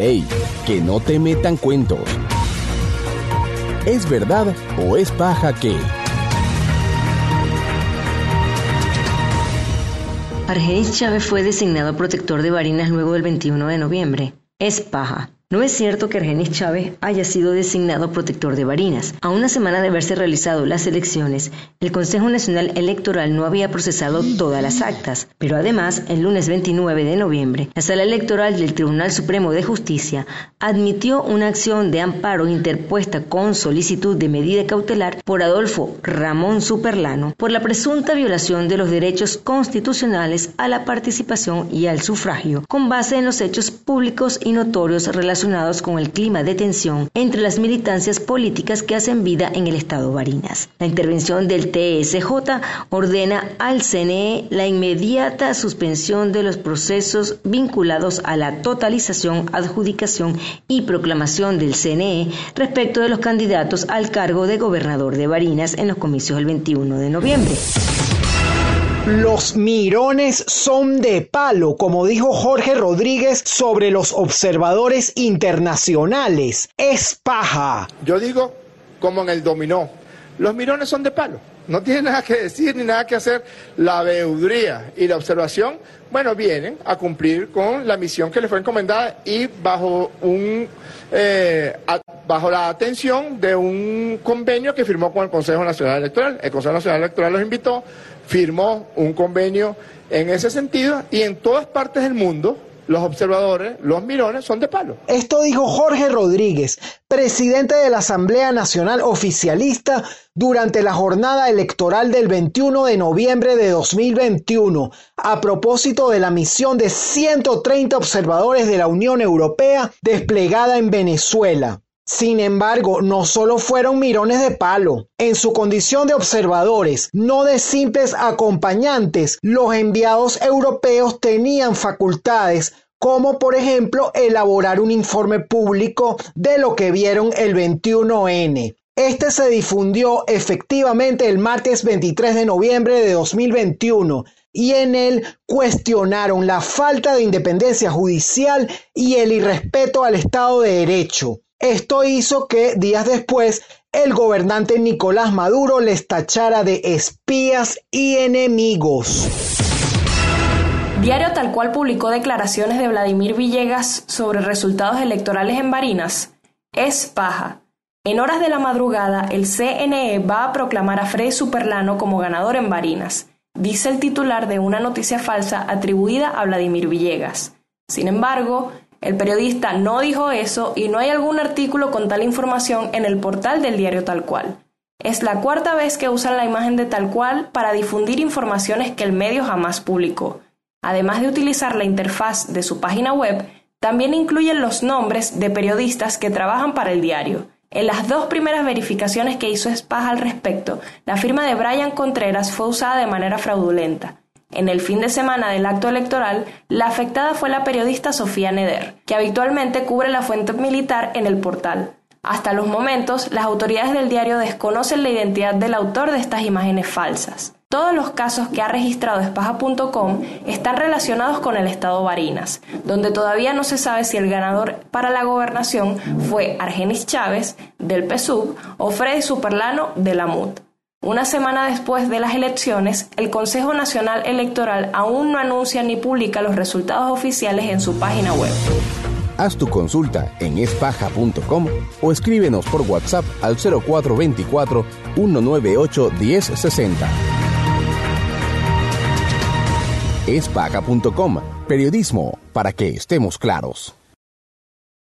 ¡Ey! Que no te metan cuentos. ¿Es verdad o es paja que? Argenis Chávez fue designado protector de Barinas luego del 21 de noviembre. Es paja. No es cierto que Argenis Chávez haya sido designado protector de Barinas. A una semana de haberse realizado las elecciones, el Consejo Nacional Electoral no había procesado todas las actas, pero además, el lunes 29 de noviembre, la Sala Electoral del Tribunal Supremo de Justicia admitió una acción de amparo interpuesta con solicitud de medida cautelar por Adolfo Ramón Superlano por la presunta violación de los derechos constitucionales a la participación y al sufragio, con base en los hechos públicos y notorios relacionados con el clima de tensión entre las militancias políticas que hacen vida en el estado Barinas. La intervención del TSJ ordena al CNE la inmediata suspensión de los procesos vinculados a la totalización, adjudicación y proclamación del CNE respecto de los candidatos al cargo de gobernador de Barinas en los comicios del 21 de noviembre. Los mirones son de palo, como dijo Jorge Rodríguez sobre los observadores internacionales. Es paja. Yo digo, como en el dominó, los mirones son de palo. No tiene nada que decir ni nada que hacer. La veeduría y la observación, bueno, vienen a cumplir con la misión que les fue encomendada y bajo un eh, bajo la atención de un convenio que firmó con el Consejo Nacional Electoral. El Consejo Nacional Electoral los invitó firmó un convenio en ese sentido y en todas partes del mundo los observadores, los mirones, son de palo. Esto dijo Jorge Rodríguez, presidente de la Asamblea Nacional Oficialista, durante la jornada electoral del 21 de noviembre de 2021, a propósito de la misión de 130 observadores de la Unión Europea desplegada en Venezuela. Sin embargo, no solo fueron mirones de palo. En su condición de observadores, no de simples acompañantes, los enviados europeos tenían facultades como por ejemplo elaborar un informe público de lo que vieron el 21N. Este se difundió efectivamente el martes 23 de noviembre de 2021 y en él cuestionaron la falta de independencia judicial y el irrespeto al Estado de Derecho. Esto hizo que días después el gobernante Nicolás Maduro les tachara de espías y enemigos. Diario Tal cual publicó declaraciones de Vladimir Villegas sobre resultados electorales en Barinas. Es paja. En horas de la madrugada, el CNE va a proclamar a Freddy Superlano como ganador en Barinas, dice el titular de una noticia falsa atribuida a Vladimir Villegas. Sin embargo, el periodista no dijo eso y no hay algún artículo con tal información en el portal del diario tal cual. Es la cuarta vez que usan la imagen de tal cual para difundir informaciones que el medio jamás publicó. Además de utilizar la interfaz de su página web, también incluyen los nombres de periodistas que trabajan para el diario. En las dos primeras verificaciones que hizo Spaja al respecto, la firma de Brian Contreras fue usada de manera fraudulenta. En el fin de semana del acto electoral, la afectada fue la periodista Sofía Neder, que habitualmente cubre la fuente militar en el portal. Hasta los momentos, las autoridades del diario desconocen la identidad del autor de estas imágenes falsas. Todos los casos que ha registrado Espaja.com están relacionados con el estado Barinas, donde todavía no se sabe si el ganador para la gobernación fue Argenis Chávez, del PSUV, o Freddy Superlano, de la MUT. Una semana después de las elecciones, el Consejo Nacional Electoral aún no anuncia ni publica los resultados oficiales en su página web. Haz tu consulta en espaja.com o escríbenos por WhatsApp al 0424 198 1060. Espaja.com, periodismo para que estemos claros.